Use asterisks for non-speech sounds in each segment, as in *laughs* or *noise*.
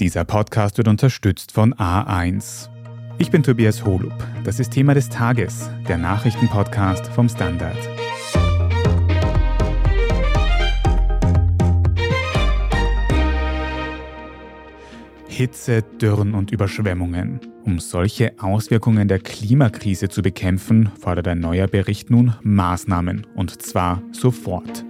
Dieser Podcast wird unterstützt von A1. Ich bin Tobias Holub. Das ist Thema des Tages, der Nachrichtenpodcast vom Standard. Hitze, Dürren und Überschwemmungen. Um solche Auswirkungen der Klimakrise zu bekämpfen, fordert ein neuer Bericht nun Maßnahmen, und zwar sofort.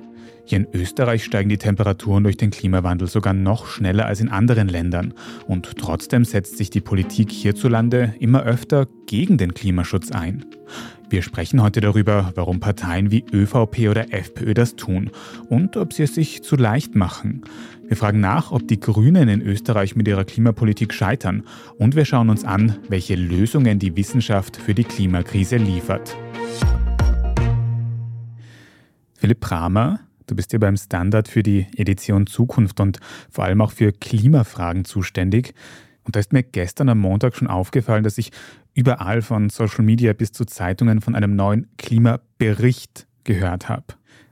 Hier in Österreich steigen die Temperaturen durch den Klimawandel sogar noch schneller als in anderen Ländern. Und trotzdem setzt sich die Politik hierzulande immer öfter gegen den Klimaschutz ein. Wir sprechen heute darüber, warum Parteien wie ÖVP oder FPÖ das tun und ob sie es sich zu leicht machen. Wir fragen nach, ob die Grünen in Österreich mit ihrer Klimapolitik scheitern und wir schauen uns an, welche Lösungen die Wissenschaft für die Klimakrise liefert. Philipp Bramer, Du bist hier beim Standard für die Edition Zukunft und vor allem auch für Klimafragen zuständig. Und da ist mir gestern am Montag schon aufgefallen, dass ich überall von Social Media bis zu Zeitungen von einem neuen Klimabericht gehört habe.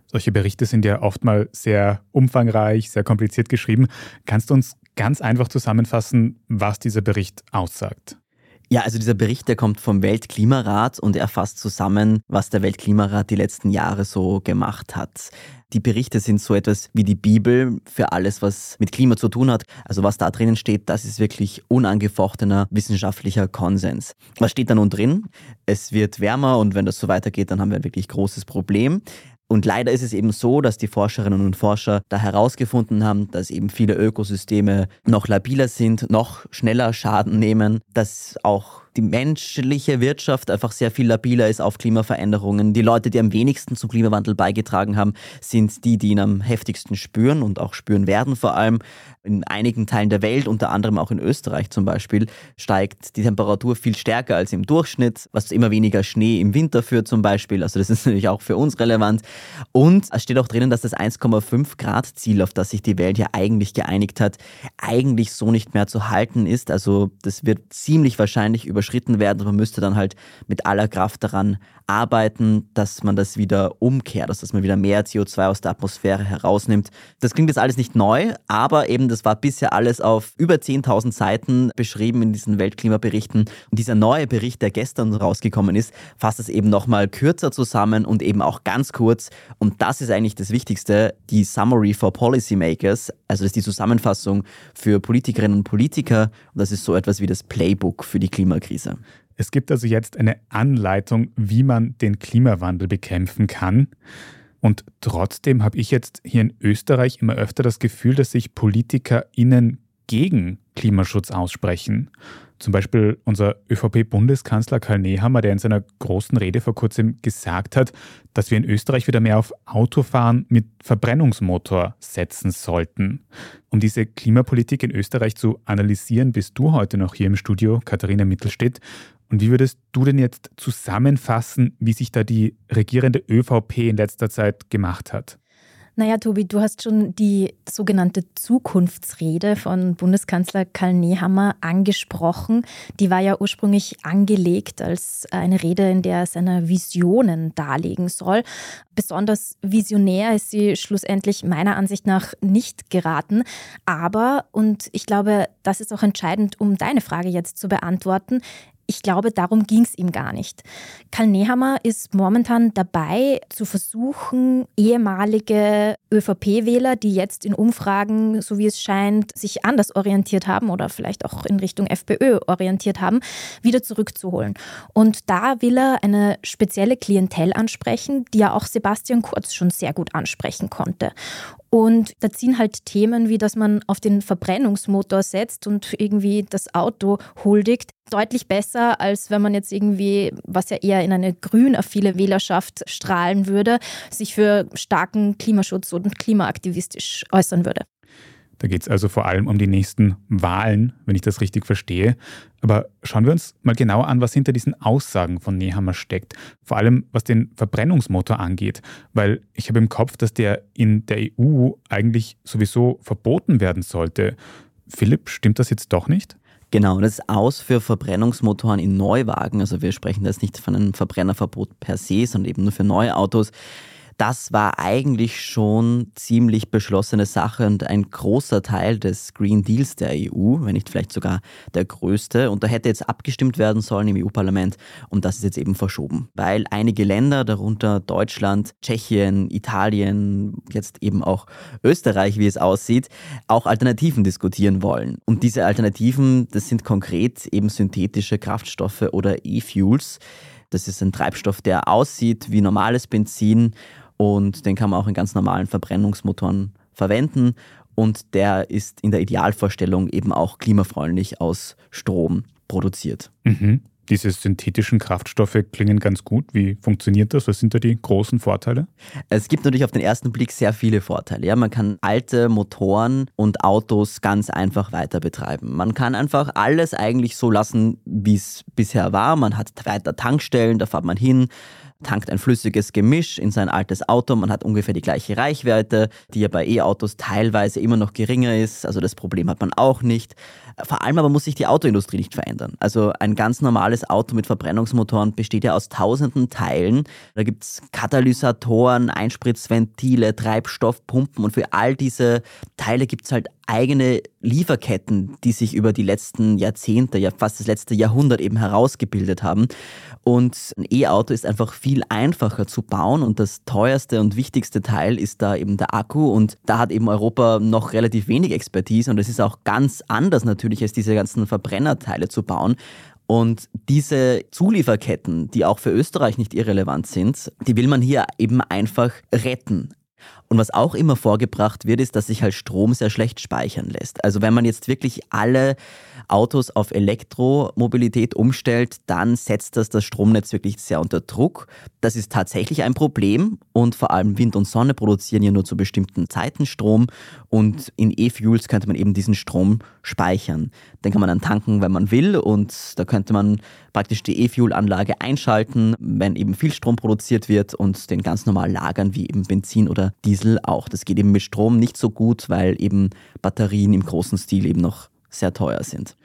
Solche Berichte sind ja oft mal sehr umfangreich, sehr kompliziert geschrieben. Kannst du uns ganz einfach zusammenfassen, was dieser Bericht aussagt? Ja, also dieser Bericht, der kommt vom Weltklimarat und er fasst zusammen, was der Weltklimarat die letzten Jahre so gemacht hat. Die Berichte sind so etwas wie die Bibel für alles, was mit Klima zu tun hat. Also was da drinnen steht, das ist wirklich unangefochtener wissenschaftlicher Konsens. Was steht da nun drin? Es wird wärmer und wenn das so weitergeht, dann haben wir ein wirklich großes Problem. Und leider ist es eben so, dass die Forscherinnen und Forscher da herausgefunden haben, dass eben viele Ökosysteme noch labiler sind, noch schneller Schaden nehmen, dass auch die menschliche Wirtschaft einfach sehr viel labiler ist auf Klimaveränderungen. Die Leute, die am wenigsten zum Klimawandel beigetragen haben, sind die, die ihn am heftigsten spüren und auch spüren werden vor allem. In einigen Teilen der Welt, unter anderem auch in Österreich zum Beispiel, steigt die Temperatur viel stärker als im Durchschnitt, was immer weniger Schnee im Winter führt zum Beispiel. Also das ist *laughs* natürlich auch für uns relevant. Und es steht auch drinnen, dass das 1,5 Grad Ziel, auf das sich die Welt ja eigentlich geeinigt hat, eigentlich so nicht mehr zu halten ist. Also das wird ziemlich wahrscheinlich überschritten überschritten werden. Man müsste dann halt mit aller Kraft daran arbeiten, dass man das wieder umkehrt, dass man wieder mehr CO2 aus der Atmosphäre herausnimmt. Das klingt jetzt alles nicht neu, aber eben das war bisher alles auf über 10.000 Seiten beschrieben in diesen Weltklimaberichten. Und dieser neue Bericht, der gestern rausgekommen ist, fasst es eben nochmal kürzer zusammen und eben auch ganz kurz. Und das ist eigentlich das Wichtigste, die Summary for Policymakers, also das ist die Zusammenfassung für Politikerinnen und Politiker. Und das ist so etwas wie das Playbook für die Klimakrise. Es gibt also jetzt eine Anleitung, wie man den Klimawandel bekämpfen kann. Und trotzdem habe ich jetzt hier in Österreich immer öfter das Gefühl, dass sich PolitikerInnen gegen Klimaschutz aussprechen. Zum Beispiel unser ÖVP-Bundeskanzler Karl Nehammer, der in seiner großen Rede vor kurzem gesagt hat, dass wir in Österreich wieder mehr auf Autofahren mit Verbrennungsmotor setzen sollten. Um diese Klimapolitik in Österreich zu analysieren, bist du heute noch hier im Studio, Katharina Mittelstedt. Und wie würdest du denn jetzt zusammenfassen, wie sich da die regierende ÖVP in letzter Zeit gemacht hat? Naja, Tobi, du hast schon die sogenannte Zukunftsrede von Bundeskanzler Karl Nehammer angesprochen. Die war ja ursprünglich angelegt als eine Rede, in der er seine Visionen darlegen soll. Besonders visionär ist sie schlussendlich meiner Ansicht nach nicht geraten. Aber, und ich glaube, das ist auch entscheidend, um deine Frage jetzt zu beantworten, ich glaube, darum ging es ihm gar nicht. Karl Nehammer ist momentan dabei, zu versuchen, ehemalige ÖVP-Wähler, die jetzt in Umfragen, so wie es scheint, sich anders orientiert haben oder vielleicht auch in Richtung FPÖ orientiert haben, wieder zurückzuholen. Und da will er eine spezielle Klientel ansprechen, die ja auch Sebastian Kurz schon sehr gut ansprechen konnte. Und da ziehen halt Themen wie, dass man auf den Verbrennungsmotor setzt und irgendwie das Auto huldigt, deutlich besser, als wenn man jetzt irgendwie, was ja eher in eine grün-affile Wählerschaft strahlen würde, sich für starken Klimaschutz und klimaaktivistisch äußern würde. Da geht es also vor allem um die nächsten Wahlen, wenn ich das richtig verstehe. Aber schauen wir uns mal genauer an, was hinter diesen Aussagen von Nehammer steckt. Vor allem was den Verbrennungsmotor angeht. Weil ich habe im Kopf, dass der in der EU eigentlich sowieso verboten werden sollte. Philipp, stimmt das jetzt doch nicht? Genau, das ist aus für Verbrennungsmotoren in Neuwagen. Also wir sprechen jetzt nicht von einem Verbrennerverbot per se, sondern eben nur für neue Autos. Das war eigentlich schon ziemlich beschlossene Sache und ein großer Teil des Green Deals der EU, wenn nicht vielleicht sogar der größte. Und da hätte jetzt abgestimmt werden sollen im EU-Parlament und das ist jetzt eben verschoben, weil einige Länder, darunter Deutschland, Tschechien, Italien, jetzt eben auch Österreich, wie es aussieht, auch Alternativen diskutieren wollen. Und diese Alternativen, das sind konkret eben synthetische Kraftstoffe oder E-Fuels. Das ist ein Treibstoff, der aussieht wie normales Benzin und den kann man auch in ganz normalen Verbrennungsmotoren verwenden und der ist in der Idealvorstellung eben auch klimafreundlich aus Strom produziert. Mhm. Diese synthetischen Kraftstoffe klingen ganz gut. Wie funktioniert das? Was sind da die großen Vorteile? Es gibt natürlich auf den ersten Blick sehr viele Vorteile. Ja, man kann alte Motoren und Autos ganz einfach weiter betreiben. Man kann einfach alles eigentlich so lassen, wie es bisher war. Man hat weiter Tankstellen, da fährt man hin tankt ein flüssiges Gemisch in sein altes Auto. Man hat ungefähr die gleiche Reichweite, die ja bei E-Autos teilweise immer noch geringer ist. Also das Problem hat man auch nicht. Vor allem aber muss sich die Autoindustrie nicht verändern. Also ein ganz normales Auto mit Verbrennungsmotoren besteht ja aus tausenden Teilen. Da gibt es Katalysatoren, Einspritzventile, Treibstoffpumpen und für all diese Teile gibt es halt eigene Lieferketten, die sich über die letzten Jahrzehnte, ja fast das letzte Jahrhundert eben herausgebildet haben. Und ein E-Auto ist einfach viel einfacher zu bauen und das teuerste und wichtigste Teil ist da eben der Akku und da hat eben Europa noch relativ wenig Expertise und es ist auch ganz anders natürlich als diese ganzen Verbrennerteile zu bauen. Und diese Zulieferketten, die auch für Österreich nicht irrelevant sind, die will man hier eben einfach retten. Und was auch immer vorgebracht wird, ist, dass sich halt Strom sehr schlecht speichern lässt. Also wenn man jetzt wirklich alle Autos auf Elektromobilität umstellt, dann setzt das das Stromnetz wirklich sehr unter Druck. Das ist tatsächlich ein Problem und vor allem Wind und Sonne produzieren ja nur zu bestimmten Zeiten Strom und in E-Fuels könnte man eben diesen Strom speichern. Den kann man dann tanken, wenn man will und da könnte man praktisch die E-Fuel-Anlage einschalten, wenn eben viel Strom produziert wird und den ganz normal lagern wie eben Benzin oder Diesel auch. Das geht eben mit Strom nicht so gut, weil eben Batterien im großen Stil eben noch sehr teuer sind.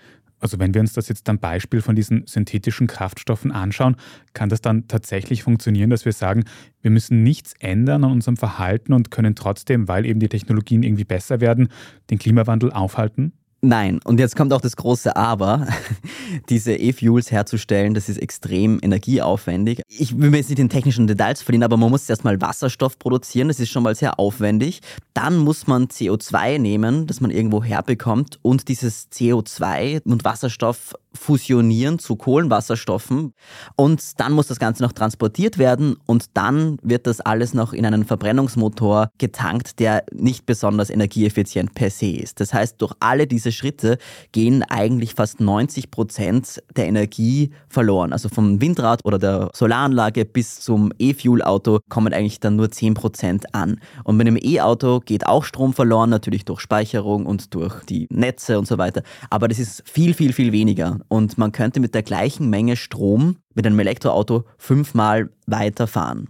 Also wenn wir uns das jetzt am Beispiel von diesen synthetischen Kraftstoffen anschauen, kann das dann tatsächlich funktionieren, dass wir sagen, wir müssen nichts ändern an unserem Verhalten und können trotzdem, weil eben die Technologien irgendwie besser werden, den Klimawandel aufhalten? Nein, und jetzt kommt auch das große Aber. *laughs* Diese E-Fuels herzustellen, das ist extrem energieaufwendig. Ich will mir jetzt nicht in technischen Details verlieren, aber man muss erstmal Wasserstoff produzieren, das ist schon mal sehr aufwendig. Dann muss man CO2 nehmen, das man irgendwo herbekommt und dieses CO2 und Wasserstoff fusionieren zu Kohlenwasserstoffen und dann muss das Ganze noch transportiert werden und dann wird das alles noch in einen Verbrennungsmotor getankt, der nicht besonders energieeffizient per se ist. Das heißt, durch alle diese Schritte gehen eigentlich fast 90 Prozent der Energie verloren. Also vom Windrad oder der Solaranlage bis zum E-Fuel-Auto kommen eigentlich dann nur 10 Prozent an. Und mit einem E-Auto geht auch Strom verloren, natürlich durch Speicherung und durch die Netze und so weiter. Aber das ist viel, viel, viel weniger und man könnte mit der gleichen Menge Strom mit einem Elektroauto fünfmal weiterfahren.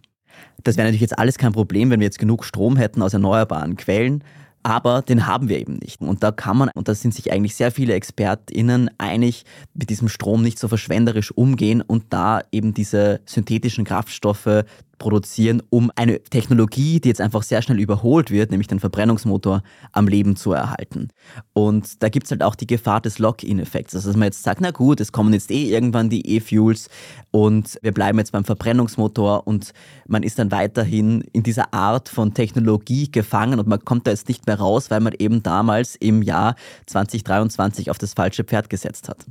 Das wäre natürlich jetzt alles kein Problem, wenn wir jetzt genug Strom hätten aus erneuerbaren Quellen, aber den haben wir eben nicht. Und da kann man, und da sind sich eigentlich sehr viele ExpertInnen einig, mit diesem Strom nicht so verschwenderisch umgehen und da eben diese synthetischen Kraftstoffe produzieren, um eine Technologie, die jetzt einfach sehr schnell überholt wird, nämlich den Verbrennungsmotor, am Leben zu erhalten. Und da gibt es halt auch die Gefahr des Lock-in-Effekts. Also dass man jetzt sagt, na gut, es kommen jetzt eh irgendwann die E-Fuels und wir bleiben jetzt beim Verbrennungsmotor und man ist dann weiterhin in dieser Art von Technologie gefangen und man kommt da jetzt nicht mehr raus, weil man eben damals im Jahr 2023 auf das falsche Pferd gesetzt hat.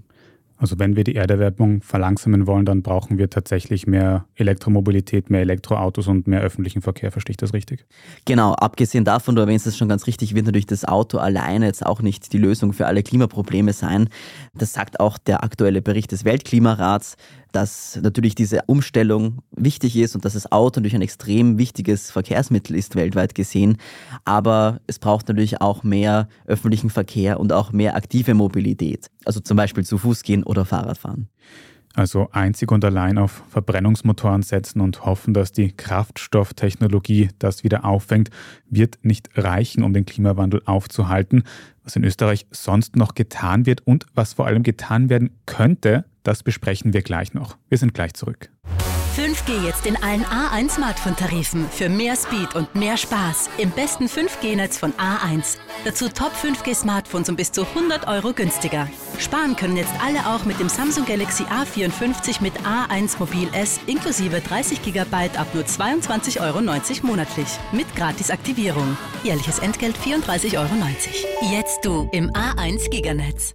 Also wenn wir die Erderwärmung verlangsamen wollen, dann brauchen wir tatsächlich mehr Elektromobilität, mehr Elektroautos und mehr öffentlichen Verkehr. Verstehe ich das richtig? Genau, abgesehen davon, du erwähnst es schon ganz richtig, wird natürlich das Auto alleine jetzt auch nicht die Lösung für alle Klimaprobleme sein. Das sagt auch der aktuelle Bericht des Weltklimarats dass natürlich diese Umstellung wichtig ist und dass das Auto natürlich ein extrem wichtiges Verkehrsmittel ist, weltweit gesehen. Aber es braucht natürlich auch mehr öffentlichen Verkehr und auch mehr aktive Mobilität. Also zum Beispiel zu Fuß gehen oder Fahrrad fahren. Also einzig und allein auf Verbrennungsmotoren setzen und hoffen, dass die Kraftstofftechnologie das wieder auffängt, wird nicht reichen, um den Klimawandel aufzuhalten. Was in Österreich sonst noch getan wird und was vor allem getan werden könnte, das besprechen wir gleich noch. Wir sind gleich zurück. 5G jetzt in allen A1 Smartphone-Tarifen für mehr Speed und mehr Spaß im besten 5G-Netz von A1. Dazu Top 5G-Smartphones um bis zu 100 Euro günstiger. Sparen können jetzt alle auch mit dem Samsung Galaxy A54 mit A1 Mobil S inklusive 30 GB ab nur 22,90 Euro monatlich. Mit Gratisaktivierung. Jährliches Entgelt 34,90 Euro. Jetzt du im A1 Giganetz.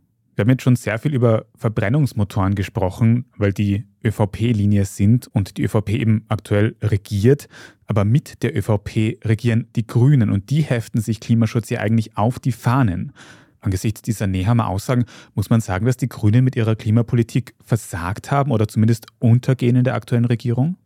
wir haben jetzt schon sehr viel über Verbrennungsmotoren gesprochen, weil die ÖVP-Linie sind und die ÖVP eben aktuell regiert. Aber mit der ÖVP regieren die Grünen und die heften sich Klimaschutz ja eigentlich auf die Fahnen. Angesichts dieser Nehammer Aussagen muss man sagen, dass die Grünen mit ihrer Klimapolitik versagt haben oder zumindest untergehen in der aktuellen Regierung?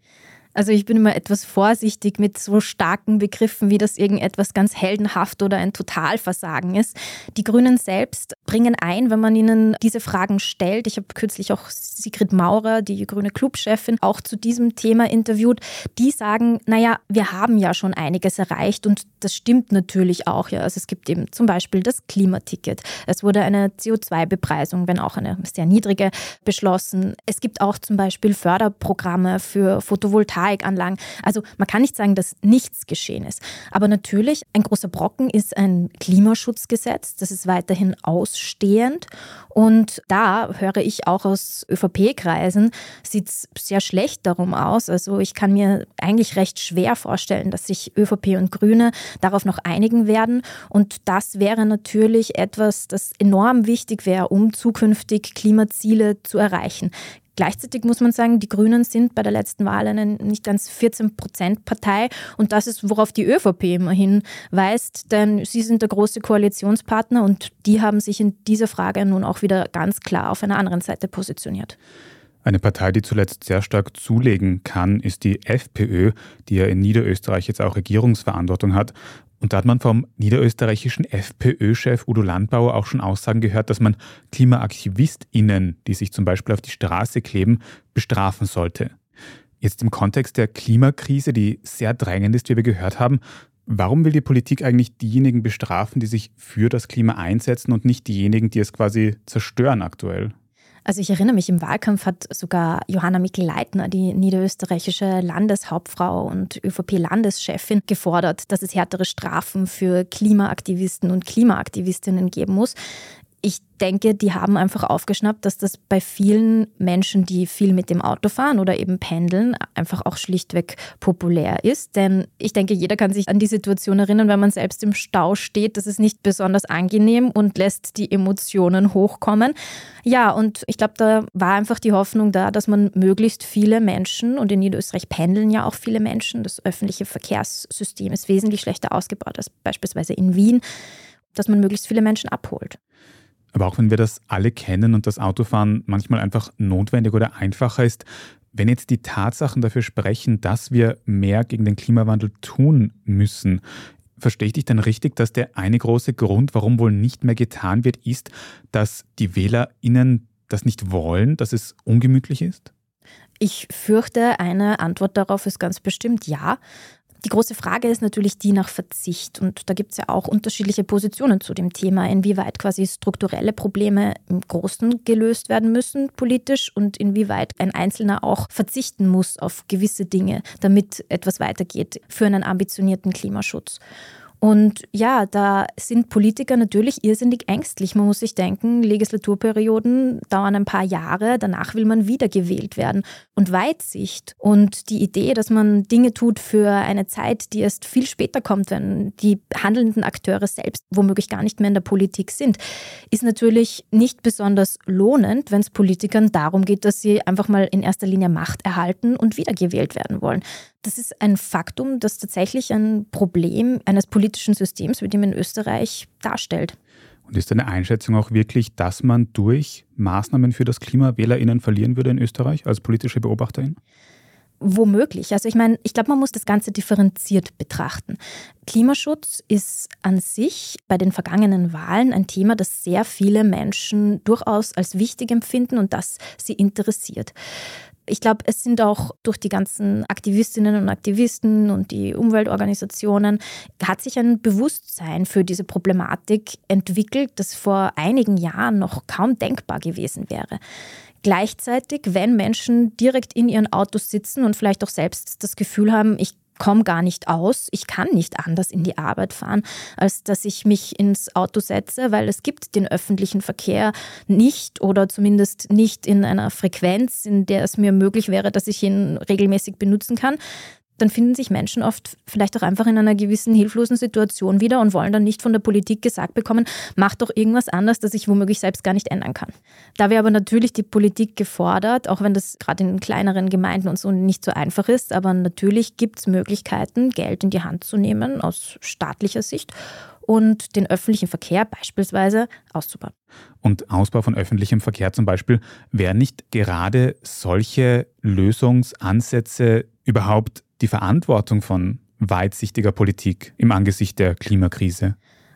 Also ich bin immer etwas vorsichtig mit so starken Begriffen, wie das irgendetwas ganz heldenhaft oder ein Totalversagen ist. Die Grünen selbst bringen ein, wenn man ihnen diese Fragen stellt. Ich habe kürzlich auch Sigrid Maurer, die grüne Clubchefin, auch zu diesem Thema interviewt. Die sagen, naja, wir haben ja schon einiges erreicht und das stimmt natürlich auch. Ja. Also es gibt eben zum Beispiel das Klimaticket. Es wurde eine CO2-Bepreisung, wenn auch eine sehr niedrige, beschlossen. Es gibt auch zum Beispiel Förderprogramme für Photovoltaik Photovoltaikanlagen. Also man kann nicht sagen, dass nichts geschehen ist. Aber natürlich, ein großer Brocken ist ein Klimaschutzgesetz. Das ist weiterhin ausstehend. Und da höre ich auch aus ÖVP-Kreisen, sieht es sehr schlecht darum aus. Also ich kann mir eigentlich recht schwer vorstellen, dass sich ÖVP und Grüne darauf noch einigen werden. Und das wäre natürlich etwas, das enorm wichtig wäre, um zukünftig Klimaziele zu erreichen. Gleichzeitig muss man sagen, die Grünen sind bei der letzten Wahl eine nicht ganz 14-Prozent-Partei und das ist, worauf die ÖVP immer hinweist, denn sie sind der große Koalitionspartner und die haben sich in dieser Frage nun auch wieder ganz klar auf einer anderen Seite positioniert. Eine Partei, die zuletzt sehr stark zulegen kann, ist die FPÖ, die ja in Niederösterreich jetzt auch Regierungsverantwortung hat. Und da hat man vom niederösterreichischen FPÖ-Chef Udo Landbauer auch schon Aussagen gehört, dass man KlimaaktivistInnen, die sich zum Beispiel auf die Straße kleben, bestrafen sollte. Jetzt im Kontext der Klimakrise, die sehr drängend ist, wie wir gehört haben, warum will die Politik eigentlich diejenigen bestrafen, die sich für das Klima einsetzen und nicht diejenigen, die es quasi zerstören aktuell? Also ich erinnere mich, im Wahlkampf hat sogar Johanna Mikl-Leitner, die niederösterreichische Landeshauptfrau und ÖVP-Landeschefin, gefordert, dass es härtere Strafen für Klimaaktivisten und Klimaaktivistinnen geben muss ich denke, die haben einfach aufgeschnappt, dass das bei vielen Menschen, die viel mit dem Auto fahren oder eben pendeln, einfach auch schlichtweg populär ist. Denn ich denke, jeder kann sich an die Situation erinnern, wenn man selbst im Stau steht. Das ist nicht besonders angenehm und lässt die Emotionen hochkommen. Ja, und ich glaube, da war einfach die Hoffnung da, dass man möglichst viele Menschen, und in Niederösterreich pendeln ja auch viele Menschen, das öffentliche Verkehrssystem ist wesentlich schlechter ausgebaut als beispielsweise in Wien, dass man möglichst viele Menschen abholt. Aber auch wenn wir das alle kennen und das Autofahren manchmal einfach notwendig oder einfacher ist, wenn jetzt die Tatsachen dafür sprechen, dass wir mehr gegen den Klimawandel tun müssen, verstehe ich dich dann richtig, dass der eine große Grund, warum wohl nicht mehr getan wird, ist, dass die WählerInnen das nicht wollen, dass es ungemütlich ist? Ich fürchte, eine Antwort darauf ist ganz bestimmt ja. Die große Frage ist natürlich die nach Verzicht. Und da gibt es ja auch unterschiedliche Positionen zu dem Thema, inwieweit quasi strukturelle Probleme im Großen gelöst werden müssen politisch und inwieweit ein Einzelner auch verzichten muss auf gewisse Dinge, damit etwas weitergeht für einen ambitionierten Klimaschutz. Und ja, da sind Politiker natürlich irrsinnig ängstlich. Man muss sich denken, Legislaturperioden dauern ein paar Jahre, danach will man wiedergewählt werden. Und Weitsicht und die Idee, dass man Dinge tut für eine Zeit, die erst viel später kommt, wenn die handelnden Akteure selbst womöglich gar nicht mehr in der Politik sind, ist natürlich nicht besonders lohnend, wenn es Politikern darum geht, dass sie einfach mal in erster Linie Macht erhalten und wiedergewählt werden wollen. Das ist ein Faktum, das tatsächlich ein Problem eines politischen Systems wie dem in Österreich darstellt. Und ist deine Einschätzung auch wirklich, dass man durch Maßnahmen für das Klima WählerInnen verlieren würde in Österreich als politische Beobachterin? Womöglich. Also ich meine, ich glaube, man muss das Ganze differenziert betrachten. Klimaschutz ist an sich bei den vergangenen Wahlen ein Thema, das sehr viele Menschen durchaus als wichtig empfinden und das sie interessiert. Ich glaube, es sind auch durch die ganzen Aktivistinnen und Aktivisten und die Umweltorganisationen, hat sich ein Bewusstsein für diese Problematik entwickelt, das vor einigen Jahren noch kaum denkbar gewesen wäre. Gleichzeitig, wenn Menschen direkt in ihren Autos sitzen und vielleicht auch selbst das Gefühl haben, ich komme gar nicht aus, ich kann nicht anders in die Arbeit fahren, als dass ich mich ins Auto setze, weil es gibt den öffentlichen Verkehr nicht oder zumindest nicht in einer Frequenz, in der es mir möglich wäre, dass ich ihn regelmäßig benutzen kann dann finden sich Menschen oft vielleicht auch einfach in einer gewissen hilflosen Situation wieder und wollen dann nicht von der Politik gesagt bekommen, mach doch irgendwas anders, das ich womöglich selbst gar nicht ändern kann. Da wäre aber natürlich die Politik gefordert, auch wenn das gerade in kleineren Gemeinden und so nicht so einfach ist, aber natürlich gibt es Möglichkeiten, Geld in die Hand zu nehmen aus staatlicher Sicht und den öffentlichen Verkehr beispielsweise auszubauen. Und Ausbau von öffentlichem Verkehr zum Beispiel, wären nicht gerade solche Lösungsansätze überhaupt die Verantwortung von weitsichtiger Politik im Angesicht der Klimakrise?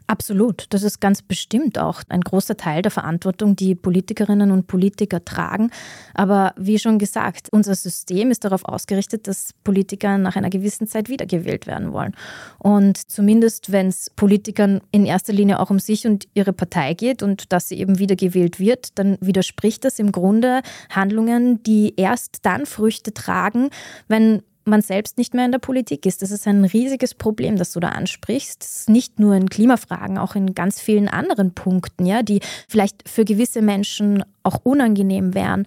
Absolut. Das ist ganz bestimmt auch ein großer Teil der Verantwortung, die Politikerinnen und Politiker tragen. Aber wie schon gesagt, unser System ist darauf ausgerichtet, dass Politiker nach einer gewissen Zeit wiedergewählt werden wollen. Und zumindest, wenn es Politikern in erster Linie auch um sich und ihre Partei geht und dass sie eben wiedergewählt wird, dann widerspricht das im Grunde Handlungen, die erst dann Früchte tragen, wenn man selbst nicht mehr in der Politik ist. Das ist ein riesiges Problem, das du da ansprichst. Das ist nicht nur in Klimafragen, auch in ganz vielen anderen Punkten, ja, die vielleicht für gewisse Menschen auch unangenehm wären.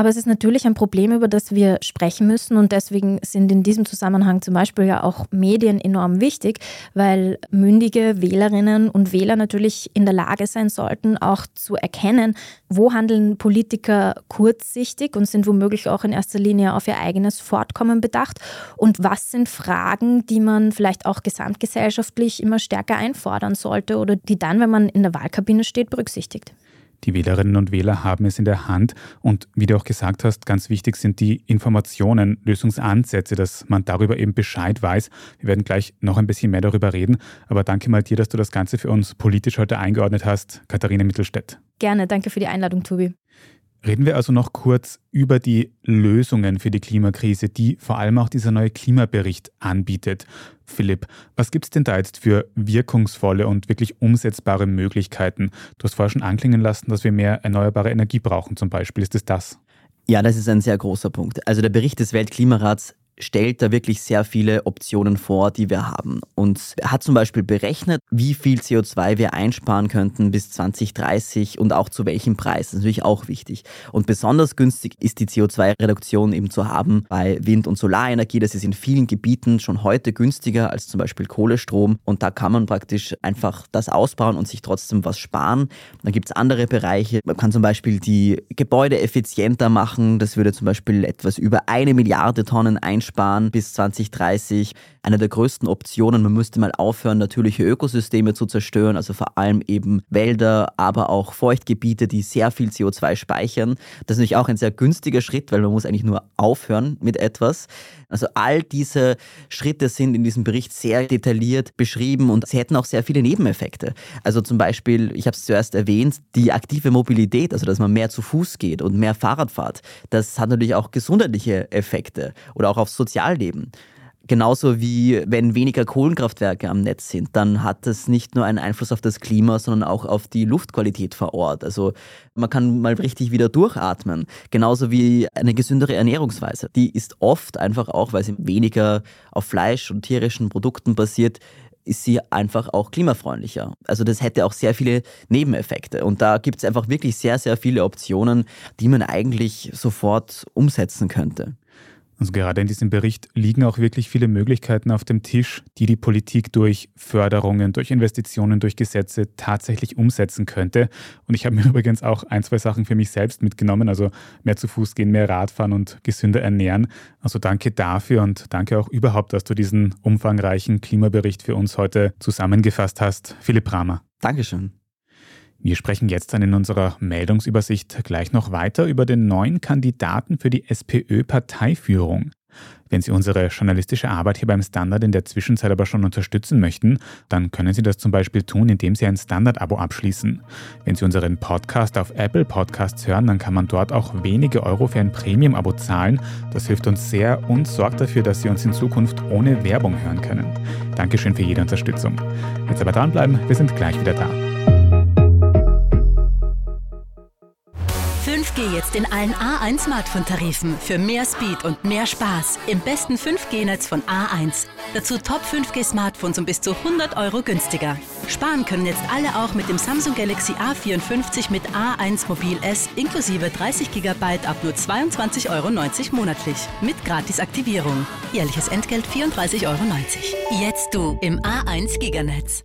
Aber es ist natürlich ein Problem, über das wir sprechen müssen und deswegen sind in diesem Zusammenhang zum Beispiel ja auch Medien enorm wichtig, weil mündige Wählerinnen und Wähler natürlich in der Lage sein sollten, auch zu erkennen, wo handeln Politiker kurzsichtig und sind womöglich auch in erster Linie auf ihr eigenes Fortkommen bedacht und was sind Fragen, die man vielleicht auch gesamtgesellschaftlich immer stärker einfordern sollte oder die dann, wenn man in der Wahlkabine steht, berücksichtigt. Die Wählerinnen und Wähler haben es in der Hand und wie du auch gesagt hast, ganz wichtig sind die Informationen, Lösungsansätze, dass man darüber eben Bescheid weiß. Wir werden gleich noch ein bisschen mehr darüber reden, aber danke mal dir, dass du das Ganze für uns politisch heute eingeordnet hast, Katharina Mittelstädt. Gerne, danke für die Einladung, Tobi. Reden wir also noch kurz über die Lösungen für die Klimakrise, die vor allem auch dieser neue Klimabericht anbietet. Philipp, was gibt es denn da jetzt für wirkungsvolle und wirklich umsetzbare Möglichkeiten? Du hast vorher schon anklingen lassen, dass wir mehr erneuerbare Energie brauchen zum Beispiel. Ist es das? Ja, das ist ein sehr großer Punkt. Also der Bericht des Weltklimarats stellt da wirklich sehr viele Optionen vor, die wir haben. Und er hat zum Beispiel berechnet, wie viel CO2 wir einsparen könnten bis 2030 und auch zu welchem Preis. Das ist natürlich auch wichtig. Und besonders günstig ist die CO2-Reduktion eben zu haben bei Wind- und Solarenergie. Das ist in vielen Gebieten schon heute günstiger als zum Beispiel Kohlestrom. Und da kann man praktisch einfach das ausbauen und sich trotzdem was sparen. Dann gibt es andere Bereiche. Man kann zum Beispiel die Gebäude effizienter machen. Das würde zum Beispiel etwas über eine Milliarde Tonnen einsparen einsparen bis 2030. Eine der größten Optionen, man müsste mal aufhören, natürliche Ökosysteme zu zerstören, also vor allem eben Wälder, aber auch Feuchtgebiete, die sehr viel CO2 speichern. Das ist natürlich auch ein sehr günstiger Schritt, weil man muss eigentlich nur aufhören mit etwas. Also all diese Schritte sind in diesem Bericht sehr detailliert beschrieben und sie hätten auch sehr viele Nebeneffekte. Also zum Beispiel, ich habe es zuerst erwähnt, die aktive Mobilität, also dass man mehr zu Fuß geht und mehr Fahrrad fährt, das hat natürlich auch gesundheitliche Effekte oder auch aufs Sozialleben. Genauso wie wenn weniger Kohlenkraftwerke am Netz sind, dann hat das nicht nur einen Einfluss auf das Klima, sondern auch auf die Luftqualität vor Ort. Also man kann mal richtig wieder durchatmen. Genauso wie eine gesündere Ernährungsweise. Die ist oft einfach auch, weil sie weniger auf Fleisch und tierischen Produkten basiert, ist sie einfach auch klimafreundlicher. Also das hätte auch sehr viele Nebeneffekte. Und da gibt es einfach wirklich sehr, sehr viele Optionen, die man eigentlich sofort umsetzen könnte. Also gerade in diesem Bericht liegen auch wirklich viele Möglichkeiten auf dem Tisch, die die Politik durch Förderungen, durch Investitionen, durch Gesetze tatsächlich umsetzen könnte. Und ich habe mir *laughs* übrigens auch ein, zwei Sachen für mich selbst mitgenommen, also mehr zu Fuß gehen, mehr Radfahren und gesünder ernähren. Also danke dafür und danke auch überhaupt, dass du diesen umfangreichen Klimabericht für uns heute zusammengefasst hast. Philipp Rahmer. Dankeschön. Wir sprechen jetzt dann in unserer Meldungsübersicht gleich noch weiter über den neuen Kandidaten für die SPÖ-Parteiführung. Wenn Sie unsere journalistische Arbeit hier beim Standard in der Zwischenzeit aber schon unterstützen möchten, dann können Sie das zum Beispiel tun, indem Sie ein Standard-Abo abschließen. Wenn Sie unseren Podcast auf Apple Podcasts hören, dann kann man dort auch wenige Euro für ein Premium-Abo zahlen. Das hilft uns sehr und sorgt dafür, dass Sie uns in Zukunft ohne Werbung hören können. Dankeschön für jede Unterstützung. Jetzt aber dranbleiben, wir sind gleich wieder da. Jetzt in allen A1 Smartphone-Tarifen für mehr Speed und mehr Spaß im besten 5G-Netz von A1. Dazu Top 5G-Smartphones um bis zu 100 Euro günstiger. Sparen können jetzt alle auch mit dem Samsung Galaxy A54 mit A1 Mobil S inklusive 30 GB ab nur 22,90 Euro monatlich. Mit Gratisaktivierung. Jährliches Entgelt 34,90 Euro. Jetzt du im A1 Giganetz.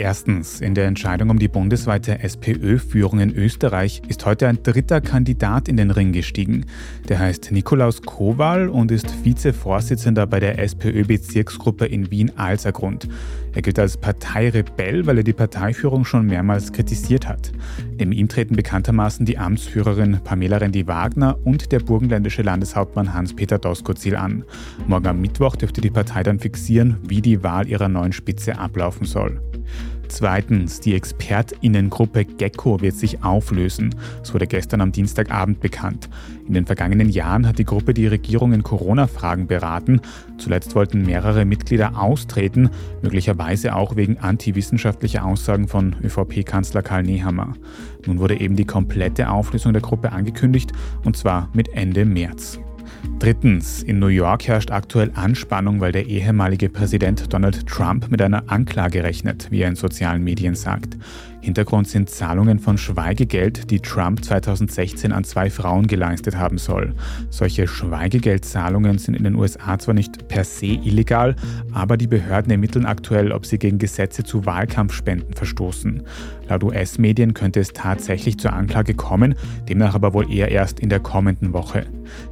Erstens, in der Entscheidung um die bundesweite SPÖ-Führung in Österreich ist heute ein dritter Kandidat in den Ring gestiegen. Der heißt Nikolaus Kowal und ist Vizevorsitzender bei der SPÖ-Bezirksgruppe in Wien-Alsergrund. Er gilt als Parteirebell, weil er die Parteiführung schon mehrmals kritisiert hat. Neben ihm treten bekanntermaßen die Amtsführerin Pamela Rendi-Wagner und der burgenländische Landeshauptmann Hans-Peter Doskozil an. Morgen am Mittwoch dürfte die Partei dann fixieren, wie die Wahl ihrer neuen Spitze ablaufen soll. Zweitens, die Expertinnengruppe Gecko wird sich auflösen. Das wurde gestern am Dienstagabend bekannt. In den vergangenen Jahren hat die Gruppe die Regierung in Corona-Fragen beraten. Zuletzt wollten mehrere Mitglieder austreten, möglicherweise auch wegen antiwissenschaftlicher Aussagen von ÖVP-Kanzler Karl Nehammer. Nun wurde eben die komplette Auflösung der Gruppe angekündigt, und zwar mit Ende März. Drittens, in New York herrscht aktuell Anspannung, weil der ehemalige Präsident Donald Trump mit einer Anklage rechnet, wie er in sozialen Medien sagt. Hintergrund sind Zahlungen von Schweigegeld, die Trump 2016 an zwei Frauen geleistet haben soll. Solche Schweigegeldzahlungen sind in den USA zwar nicht per se illegal, aber die Behörden ermitteln aktuell, ob sie gegen Gesetze zu Wahlkampfspenden verstoßen. Laut US-Medien könnte es tatsächlich zur Anklage kommen, demnach aber wohl eher erst in der kommenden Woche.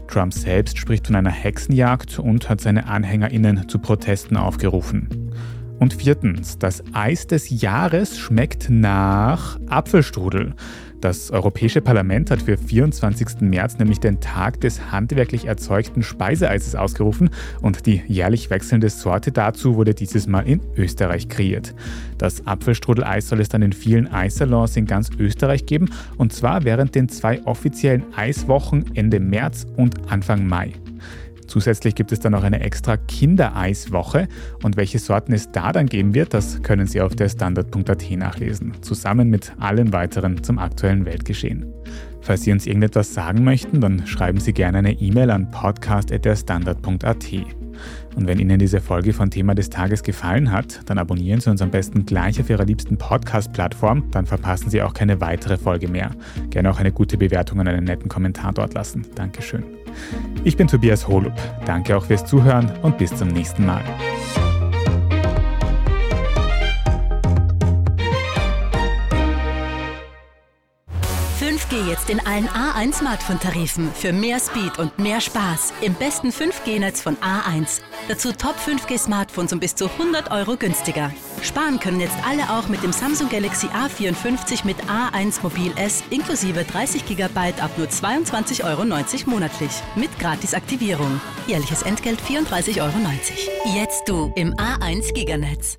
Trump selbst spricht von einer Hexenjagd und hat seine Anhängerinnen zu Protesten aufgerufen. Und viertens, das Eis des Jahres schmeckt nach Apfelstrudel. Das Europäische Parlament hat für 24. März nämlich den Tag des handwerklich erzeugten Speiseeises ausgerufen und die jährlich wechselnde Sorte dazu wurde dieses Mal in Österreich kreiert. Das Apfelstrudeleis soll es dann in vielen Eissalons in ganz Österreich geben und zwar während den zwei offiziellen Eiswochen Ende März und Anfang Mai. Zusätzlich gibt es dann noch eine extra Kindereiswoche und welche Sorten es da dann geben wird, das können Sie auf der Standard.at nachlesen, zusammen mit allem weiteren zum aktuellen Weltgeschehen. Falls Sie uns irgendetwas sagen möchten, dann schreiben Sie gerne eine E-Mail an podcast.derstandard.at. Und wenn Ihnen diese Folge von Thema des Tages gefallen hat, dann abonnieren Sie uns am besten gleich auf Ihrer liebsten Podcast-Plattform, dann verpassen Sie auch keine weitere Folge mehr. Gerne auch eine gute Bewertung und einen netten Kommentar dort lassen. Dankeschön. Ich bin Tobias Holub. Danke auch fürs Zuhören und bis zum nächsten Mal. Jetzt in allen A1 Smartphone-Tarifen für mehr Speed und mehr Spaß im besten 5G-Netz von A1. Dazu Top 5G Smartphones um bis zu 100 Euro günstiger. Sparen können jetzt alle auch mit dem Samsung Galaxy A54 mit A1 Mobil S inklusive 30 GB ab nur 22,90 Euro monatlich. Mit Gratisaktivierung. Jährliches Entgelt 34,90 Euro. Jetzt du im A1 Giganetz.